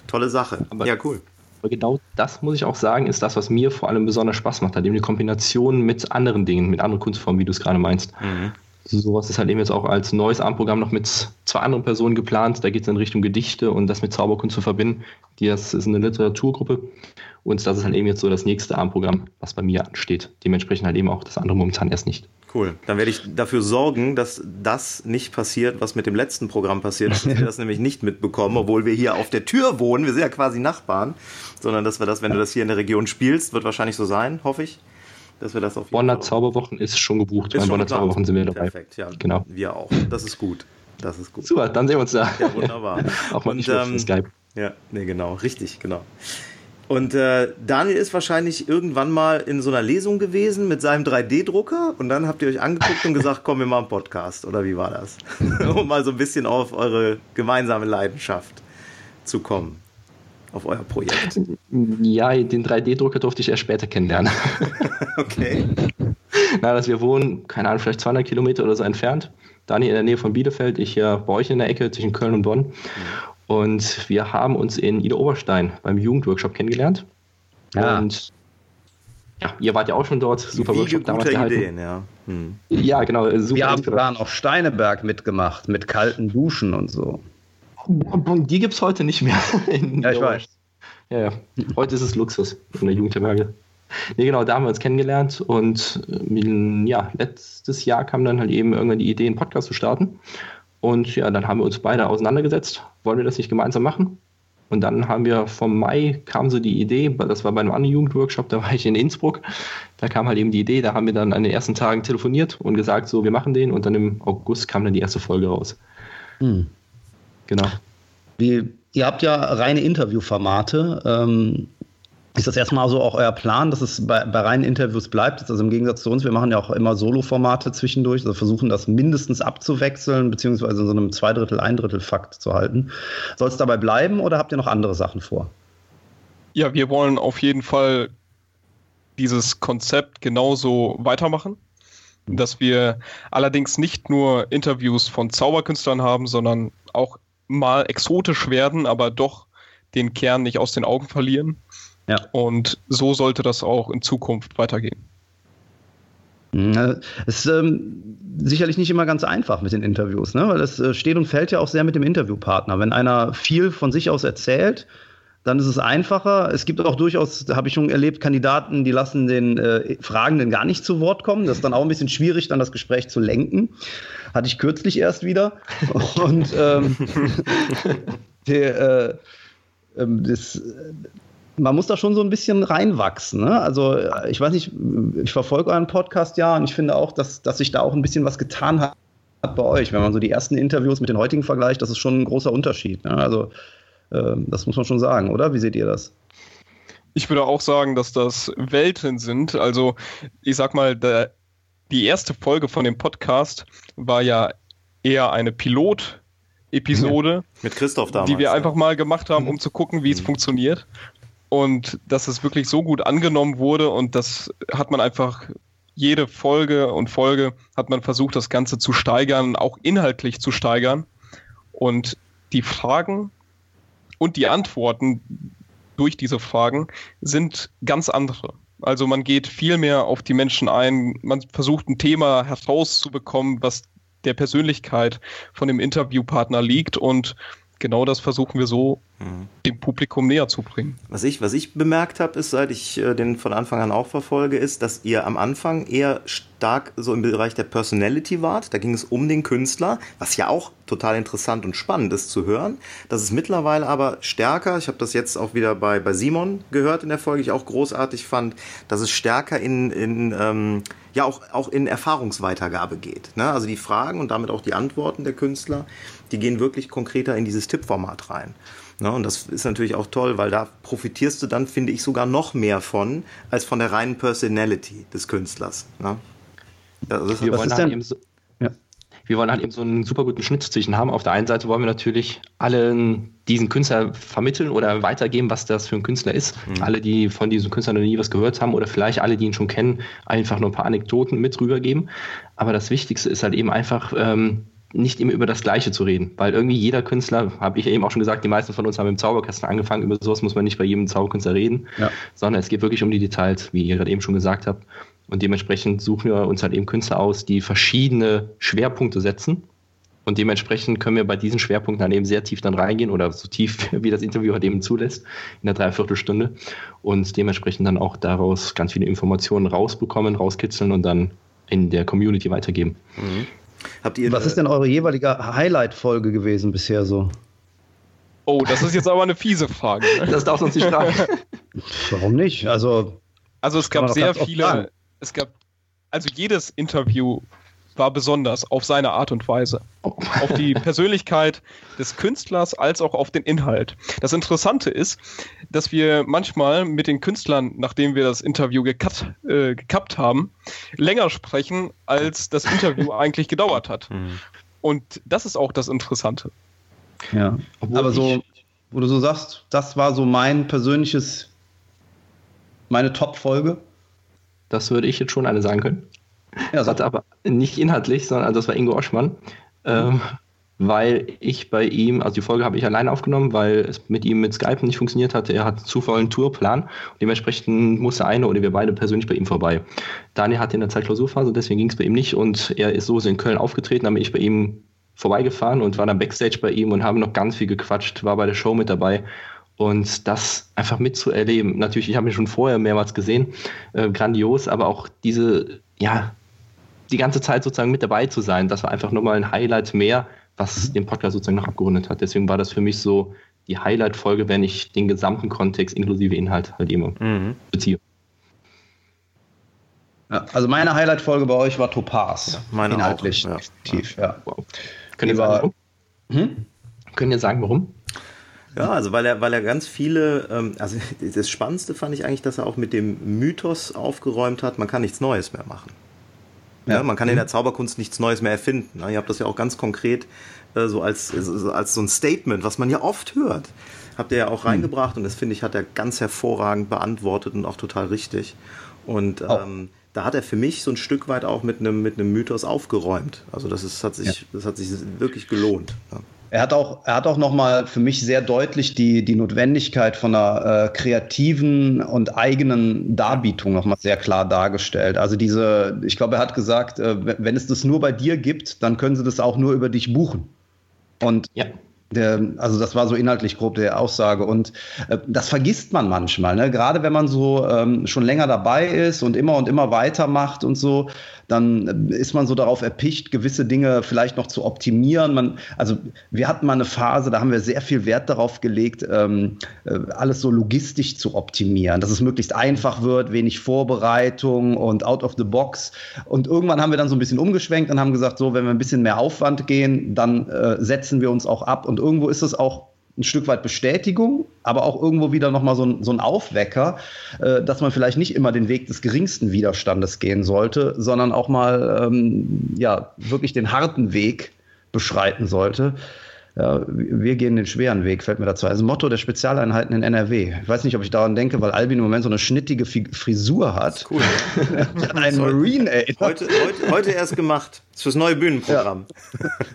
S5: Tolle Sache.
S4: Aber ja, cool. Aber genau das muss ich auch sagen, ist das, was mir vor allem besonders Spaß macht, halt eben die Kombination mit anderen Dingen, mit anderen Kunstformen, wie du es gerade meinst. Mhm sowas ist halt eben jetzt auch als neues Abendprogramm noch mit zwei anderen Personen geplant. Da geht es in Richtung Gedichte und das mit Zauberkunst zu verbinden. Das ist eine Literaturgruppe. Und das ist halt eben jetzt so das nächste Abendprogramm, was bei mir ansteht. Dementsprechend halt eben auch das andere momentan erst nicht.
S5: Cool. Dann werde ich dafür sorgen, dass das nicht passiert, was mit dem letzten Programm passiert ist, dass wir das nämlich nicht mitbekommen, obwohl wir hier auf der Tür wohnen. Wir sind ja quasi Nachbarn, sondern dass wir das, wenn du das hier in der Region spielst, wird wahrscheinlich so sein, hoffe ich dass wir das auf
S4: jeden Bonner Fall Zauberwochen ist schon gebucht. Ist Bei Bonner geplant. Zauberwochen sind wir dabei.
S5: Perfekt, ja. Genau. Wir auch. Das ist gut. Das ist gut.
S4: Super, dann sehen wir uns da.
S5: Ja, wunderbar.
S4: auch mal nicht ähm, Skype.
S5: Ja, nee, genau. Richtig, genau. Und äh, Daniel ist wahrscheinlich irgendwann mal in so einer Lesung gewesen mit seinem 3D-Drucker und dann habt ihr euch angeguckt und gesagt, komm, wir machen einen Podcast. Oder wie war das? um mal so ein bisschen auf eure gemeinsame Leidenschaft zu kommen auf euer Projekt?
S4: Ja, den 3D-Drucker durfte ich erst später kennenlernen.
S5: okay.
S4: Na, dass wir wohnen, keine Ahnung, vielleicht 200 Kilometer oder so entfernt. Dani in der Nähe von Bielefeld, ich ja bei euch in der Ecke zwischen Köln und Bonn. Mhm. Und wir haben uns in Ida Oberstein beim Jugendworkshop kennengelernt. Ja. Und ja, ihr wart ja auch schon dort.
S5: Super Wie Workshop damals gehalten. Ideen, ja. Hm.
S4: Ja, genau.
S2: Super wir haben sogar noch Steineberg mitgemacht, mit kalten Duschen und so.
S4: Die gibt es heute nicht mehr.
S2: ja, ich weiß.
S4: Ja, ja. Heute ist es Luxus in der Jugendherberge. Nee, genau, da haben wir uns kennengelernt und äh, ja, letztes Jahr kam dann halt eben irgendwann die Idee, einen Podcast zu starten. Und ja, dann haben wir uns beide auseinandergesetzt. Wollen wir das nicht gemeinsam machen? Und dann haben wir vom Mai kam so die Idee, das war bei einem anderen Jugendworkshop, da war ich in Innsbruck. Da kam halt eben die Idee, da haben wir dann an den ersten Tagen telefoniert und gesagt, so, wir machen den. Und dann im August kam dann die erste Folge raus. Hm.
S2: Genau. Wie, ihr habt ja reine Interviewformate. Ähm, ist das erstmal so auch euer Plan, dass es bei, bei reinen Interviews bleibt? Also im Gegensatz zu uns, wir machen ja auch immer Solo-Formate zwischendurch, also versuchen das mindestens abzuwechseln, beziehungsweise in so einem Zweidrittel, Eindrittel-Fakt zu halten. Soll es dabei bleiben oder habt ihr noch andere Sachen vor?
S3: Ja, wir wollen auf jeden Fall dieses Konzept genauso weitermachen. Dass wir allerdings nicht nur Interviews von Zauberkünstlern haben, sondern auch mal exotisch werden, aber doch den Kern nicht aus den Augen verlieren. Ja. Und so sollte das auch in Zukunft weitergehen.
S2: Es ist ähm, sicherlich nicht immer ganz einfach mit den Interviews, ne? weil es äh, steht und fällt ja auch sehr mit dem Interviewpartner. Wenn einer viel von sich aus erzählt, dann ist es einfacher. Es gibt auch durchaus, habe ich schon erlebt, Kandidaten, die lassen den äh, Fragenden gar nicht zu Wort kommen. Das ist dann auch ein bisschen schwierig, dann das Gespräch zu lenken. Hatte ich kürzlich erst wieder. Und ähm, der, äh, ähm, das, man muss da schon so ein bisschen reinwachsen. Ne? Also ich weiß nicht, ich verfolge euren Podcast ja und ich finde auch, dass, dass sich da auch ein bisschen was getan hat bei euch. Wenn man so die ersten Interviews mit den heutigen vergleicht, das ist schon ein großer Unterschied. Ne? Also äh, das muss man schon sagen, oder? Wie seht ihr das?
S3: Ich würde auch sagen, dass das Welten sind. Also ich sag mal, der, die erste Folge von dem Podcast war ja eher eine Pilot- Episode.
S5: Mit Christoph damals.
S3: Die wir einfach mal gemacht haben, um zu gucken, wie es mhm. funktioniert. Und dass es wirklich so gut angenommen wurde und das hat man einfach jede Folge und Folge hat man versucht, das Ganze zu steigern, auch inhaltlich zu steigern. Und die Fragen und die Antworten durch diese Fragen sind ganz andere. Also man geht viel mehr auf die Menschen ein, man versucht ein Thema herauszubekommen, was der Persönlichkeit von dem Interviewpartner liegt. Und genau das versuchen wir so mhm. dem Publikum näher zu bringen.
S5: Was ich, was ich bemerkt habe, ist, seit ich äh, den von Anfang an auch verfolge, ist, dass ihr am Anfang eher stark so im Bereich der Personality wart. Da ging es um den Künstler, was ja auch total interessant und spannend ist zu hören. Das ist mittlerweile aber stärker, ich habe das jetzt auch wieder bei, bei Simon gehört in der Folge, ich auch großartig fand, dass es stärker in, in ähm, ja auch, auch in Erfahrungsweitergabe geht. Ne? Also die Fragen und damit auch die Antworten der Künstler, die gehen wirklich konkreter in dieses Tippformat rein. Ne? Und das ist natürlich auch toll, weil da profitierst du dann, finde ich, sogar noch mehr von, als von der reinen Personality des Künstlers. Ne?
S4: Also wir, wollen halt eben so, ja. wir wollen halt eben so einen super guten Schnitt zwischen haben. Auf der einen Seite wollen wir natürlich allen diesen Künstler vermitteln oder weitergeben, was das für ein Künstler ist. Mhm. Alle, die von diesem Künstler noch nie was gehört haben oder vielleicht alle, die ihn schon kennen, einfach nur ein paar Anekdoten mit rübergeben. Aber das Wichtigste ist halt eben einfach, ähm, nicht immer über das Gleiche zu reden, weil irgendwie jeder Künstler, habe ich eben auch schon gesagt, die meisten von uns haben im Zauberkasten angefangen, über sowas muss man nicht bei jedem Zauberkünstler reden, ja. sondern es geht wirklich um die Details, wie ihr gerade eben schon gesagt habt. Und dementsprechend suchen wir uns halt eben Künstler aus, die verschiedene Schwerpunkte setzen. Und dementsprechend können wir bei diesen Schwerpunkten dann eben sehr tief dann reingehen oder so tief, wie das Interview halt eben zulässt, in der Dreiviertelstunde. Und dementsprechend dann auch daraus ganz viele Informationen rausbekommen, rauskitzeln und dann in der Community weitergeben. Mhm.
S2: Habt ihr, Was ist denn eure jeweilige Highlight-Folge gewesen bisher so?
S3: Oh, das ist jetzt aber eine fiese Frage.
S2: Ne? Das darf uns nicht fragen. Warum nicht? Also,
S3: also es gab sehr viele. Es gab also jedes Interview war besonders auf seine Art und Weise. Auf die Persönlichkeit des Künstlers als auch auf den Inhalt. Das Interessante ist, dass wir manchmal mit den Künstlern, nachdem wir das Interview gekat, äh, gekappt haben, länger sprechen, als das Interview eigentlich gedauert hat. Mhm. Und das ist auch das Interessante.
S2: Ja, Obwohl aber so, wo du so sagst, das war so mein persönliches, meine Top-Folge.
S4: Das würde ich jetzt schon eine sagen können. Ja, das aber nicht inhaltlich, sondern also das war Ingo Oschmann. Ähm, weil ich bei ihm, also die Folge habe ich alleine aufgenommen, weil es mit ihm mit Skype nicht funktioniert hatte. Er hat zu vollen Tourplan. Und dementsprechend musste eine oder wir beide persönlich bei ihm vorbei. Daniel hatte in der Zeit Klausurphase, deswegen ging es bei ihm nicht und er ist so in Köln aufgetreten, damit ich bei ihm vorbeigefahren und war dann Backstage bei ihm und haben noch ganz viel gequatscht, war bei der Show mit dabei. Und das einfach mitzuerleben, natürlich, ich habe ihn schon vorher mehrmals gesehen, äh, grandios, aber auch diese, ja, die ganze Zeit sozusagen mit dabei zu sein, das war einfach nochmal ein Highlight mehr, was den Podcast sozusagen noch abgerundet hat. Deswegen war das für mich so die Highlight-Folge, wenn ich den gesamten Kontext inklusive Inhalt halt immer mhm. beziehe.
S2: Ja, also meine Highlight-Folge bei euch war Topaz. Ja,
S5: meine
S2: Inhaltlich,
S5: auch.
S2: definitiv, ja. Wow.
S4: Können, ihr sagen, warum? Hm? Können ihr sagen, warum?
S5: Ja, also weil er, weil er ganz viele, ähm, also das Spannendste fand ich eigentlich, dass er auch mit dem Mythos aufgeräumt hat, man kann nichts Neues mehr machen. Ja. ja man kann in der mhm. Zauberkunst nichts Neues mehr erfinden. Ihr habt das ja auch ganz konkret äh, so als, als so ein Statement, was man ja oft hört, habt ihr ja auch mhm. reingebracht und das finde ich, hat er ganz hervorragend beantwortet und auch total richtig. Und oh. ähm, da hat er für mich so ein Stück weit auch mit einem, mit einem Mythos aufgeräumt. Also das, ist, hat, sich, ja. das hat sich wirklich gelohnt. Ja.
S2: Er hat auch, er hat auch nochmal für mich sehr deutlich die, die Notwendigkeit von einer äh, kreativen und eigenen Darbietung nochmal sehr klar dargestellt. Also diese, ich glaube, er hat gesagt, äh, wenn es das nur bei dir gibt, dann können sie das auch nur über dich buchen. Und ja. Der, also das war so inhaltlich grob der Aussage und äh, das vergisst man manchmal, ne? gerade wenn man so ähm, schon länger dabei ist und immer und immer weitermacht und so, dann ist man so darauf erpicht, gewisse Dinge vielleicht noch zu optimieren. Man, also wir hatten mal eine Phase, da haben wir sehr viel Wert darauf gelegt, ähm, äh, alles so logistisch zu optimieren, dass es möglichst einfach wird, wenig Vorbereitung und out of the box. Und irgendwann haben wir dann so ein bisschen umgeschwenkt und haben gesagt, so, wenn wir ein bisschen mehr Aufwand gehen, dann äh, setzen wir uns auch ab. Und irgendwo ist es auch ein Stück weit Bestätigung, aber auch irgendwo wieder nochmal so ein, so ein Aufwecker, äh, dass man vielleicht nicht immer den Weg des geringsten Widerstandes gehen sollte, sondern auch mal ähm, ja, wirklich den harten Weg beschreiten sollte. Ja, wir gehen den schweren Weg, fällt mir dazu. Also Motto der Spezialeinheiten in NRW. Ich weiß nicht, ob ich daran denke, weil Albin im Moment so eine schnittige Frisur hat.
S5: Cool.
S2: Ein Marine, ey.
S5: Heute, heute, heute erst gemacht. Das fürs neue Bühnenprogramm.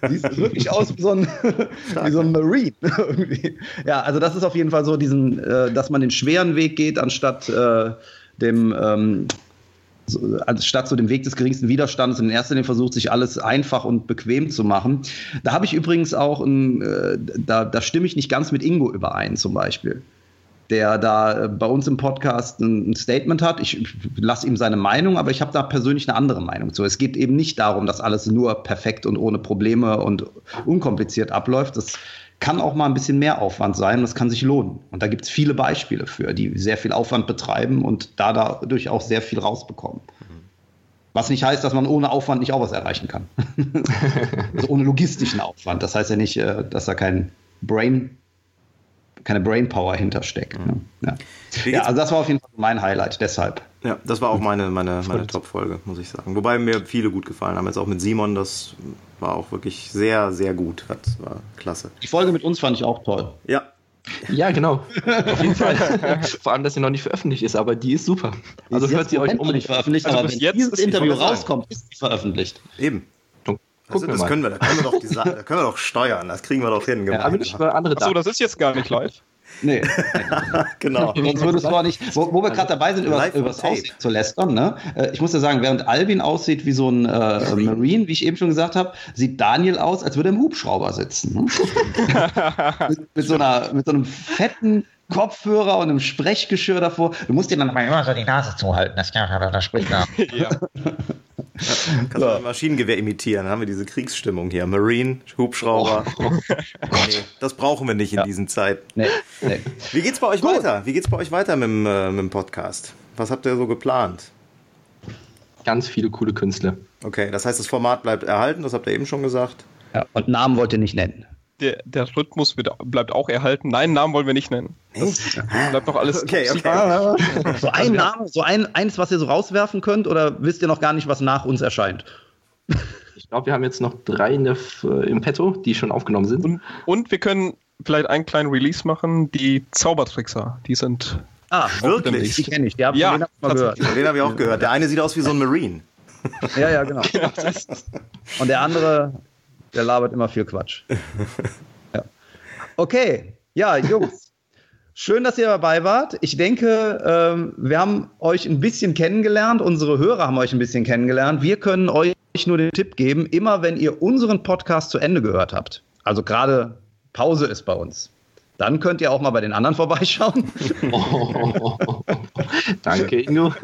S2: Ja. Sieht wirklich aus wie so ein, wie so ein Marine. Ja, also das ist auf jeden Fall so diesen, äh, dass man den schweren Weg geht, anstatt äh, dem ähm, so, statt so dem Weg des geringsten Widerstandes in erster Linie versucht, sich alles einfach und bequem zu machen. Da habe ich übrigens auch, ein, äh, da, da stimme ich nicht ganz mit Ingo überein zum Beispiel der da äh, bei uns im Podcast ein Statement hat. Ich lasse ihm seine Meinung, aber ich habe da persönlich eine andere Meinung zu. Es geht eben nicht darum, dass alles nur perfekt und ohne Probleme und unkompliziert abläuft. Das kann auch mal ein bisschen mehr Aufwand sein, das kann sich lohnen. Und da gibt es viele Beispiele für, die sehr viel Aufwand betreiben und da dadurch auch sehr viel rausbekommen. Was nicht heißt, dass man ohne Aufwand nicht auch was erreichen kann. also ohne logistischen Aufwand. Das heißt ja nicht, äh, dass da kein Brain, keine Brainpower hintersteckt. Ne? Ja. ja, also das war auf jeden Fall mein Highlight, deshalb.
S5: Ja, das war auch meine, meine, meine Top-Folge, muss ich sagen. Wobei mir viele gut gefallen haben. Jetzt auch mit Simon, das war auch wirklich sehr, sehr gut. Das war klasse.
S2: Die Folge mit uns fand ich auch toll.
S5: Ja.
S4: Ja, genau. Auf jeden Fall. Vor allem, dass sie noch nicht veröffentlicht ist, aber die ist super.
S2: Also hört sie euch unbedingt
S5: veröffentlicht.
S2: Also
S5: aber
S2: bis jetzt dieses Interview rauskommt, ist sie veröffentlicht.
S5: Eben. Also, das können wir, da können wir doch, die, da können wir doch steuern, das kriegen wir doch hin.
S3: Ja, Achso, das ist jetzt gar nicht live.
S2: Nee. genau. Sonst würde es zwar nicht. Wo, wo wir gerade dabei sind, über, über das Aussehen zu lästern, ne? Äh, ich muss ja sagen, während Alvin aussieht wie so ein äh, Marine, wie ich eben schon gesagt habe, sieht Daniel aus, als würde er im Hubschrauber sitzen. Ne? mit, mit, so einer, mit so einem fetten Kopfhörer und einem Sprechgeschirr davor. Du musst dir dann mal immer so die Nase zuhalten, das, das spricht da. ja.
S5: Kannst du ein Maschinengewehr imitieren, dann haben wir diese Kriegsstimmung hier. Marine, Hubschrauber. Oh. nee, das brauchen wir nicht in ja. diesen Zeiten. Nee, nee. Wie geht's bei euch Gut. weiter? Wie geht's bei euch weiter mit dem, äh, mit dem Podcast? Was habt ihr so geplant?
S4: Ganz viele coole Künstler.
S5: Okay, das heißt, das Format bleibt erhalten, das habt ihr eben schon gesagt.
S2: Ja, und Namen wollt ihr nicht nennen
S3: der, der Rhythmus wird, bleibt auch erhalten. Nein, Namen wollen wir nicht nennen. Das bleibt doch alles.
S2: Okay, okay. So ein Name, so ein, eins, was ihr so rauswerfen könnt, oder wisst ihr noch gar nicht, was nach uns erscheint?
S4: Ich glaube, wir haben jetzt noch drei in der, äh, im Petto, die schon aufgenommen sind.
S3: Und, und, wir können vielleicht einen kleinen Release machen, die Zaubertrickser. Die sind.
S5: Ah, wirklich?
S2: Die kenne ich,
S5: die hab, ja, den habe ich hab ich auch gehört. Der eine sieht aus wie so ein Marine.
S2: Ja, ja, genau. Und der andere der labert immer viel Quatsch. ja. Okay, ja, Jungs. Schön, dass ihr dabei wart. Ich denke, ähm, wir haben euch ein bisschen kennengelernt. Unsere Hörer haben euch ein bisschen kennengelernt. Wir können euch euch nur den Tipp geben, immer wenn ihr unseren Podcast zu Ende gehört habt, also gerade Pause ist bei uns, dann könnt ihr auch mal bei den anderen vorbeischauen.
S4: Oh, danke, Ingo.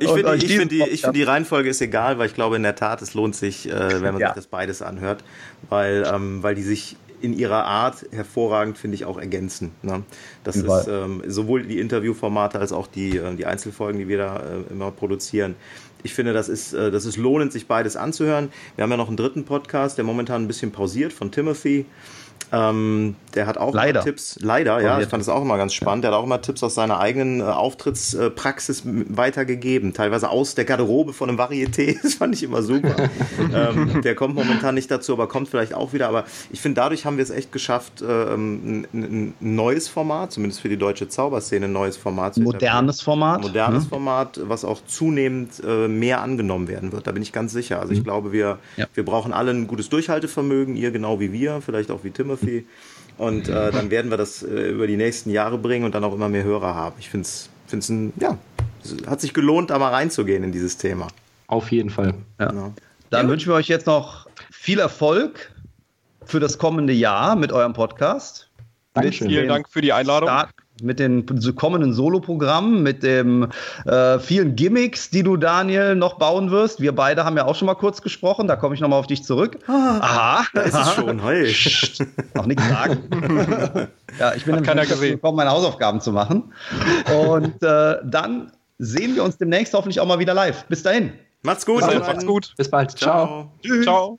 S5: Ich finde ich find die, find die Reihenfolge ist egal, weil ich glaube in der Tat, es lohnt sich, äh, wenn man ja. sich das beides anhört, weil, ähm, weil die sich in ihrer Art hervorragend, finde ich, auch ergänzen. Ne? Das Überall. ist ähm, sowohl die Interviewformate als auch die, äh, die Einzelfolgen, die wir da äh, immer produzieren. Ich finde, das ist, äh, das ist lohnend, sich beides anzuhören. Wir haben ja noch einen dritten Podcast, der momentan ein bisschen pausiert von Timothy. Ähm, der hat auch
S2: leider.
S5: Tipps, leider, ja, ich fand das auch immer ganz spannend. Der hat auch immer Tipps aus seiner eigenen äh, Auftrittspraxis weitergegeben, teilweise aus der Garderobe von einem Varieté. Das fand ich immer super. ähm, der kommt momentan nicht dazu, aber kommt vielleicht auch wieder. Aber ich finde, dadurch haben wir es echt geschafft, ähm, ein, ein, neues Format, zumindest für die deutsche Zauberszene, ein neues Format
S2: zu Modernes Format.
S5: Modernes ne? Format, was auch zunehmend äh, mehr angenommen werden wird. Da bin ich ganz sicher. Also ich mhm. glaube, wir, ja. wir brauchen alle ein gutes Durchhaltevermögen, ihr genau wie wir, vielleicht auch wie Timothy Timothy. Und äh, dann werden wir das äh, über die nächsten Jahre bringen und dann auch immer mehr Hörer haben. Ich finde es, ein, ja, hat sich gelohnt, da mal reinzugehen in dieses Thema.
S4: Auf jeden Fall.
S2: Ja. Genau. Dann ja. wünschen wir euch jetzt noch viel Erfolg für das kommende Jahr mit eurem Podcast.
S3: Dankeschön. Vielen Dank für die Einladung. Start
S2: mit den kommenden Soloprogrammen, mit den äh, vielen Gimmicks, die du, Daniel, noch bauen wirst. Wir beide haben ja auch schon mal kurz gesprochen, da komme ich nochmal auf dich zurück.
S5: Ah, Aha, da ist es schon. Hey.
S2: noch nichts sagen. ja, ich bin Hat gesehen. gekommen, meine Hausaufgaben zu machen. Und äh, dann sehen wir uns demnächst hoffentlich auch mal wieder live. Bis dahin.
S5: Macht's gut.
S2: Macht's gut.
S4: Bis bald.
S5: Ciao. Ciao. Ciao.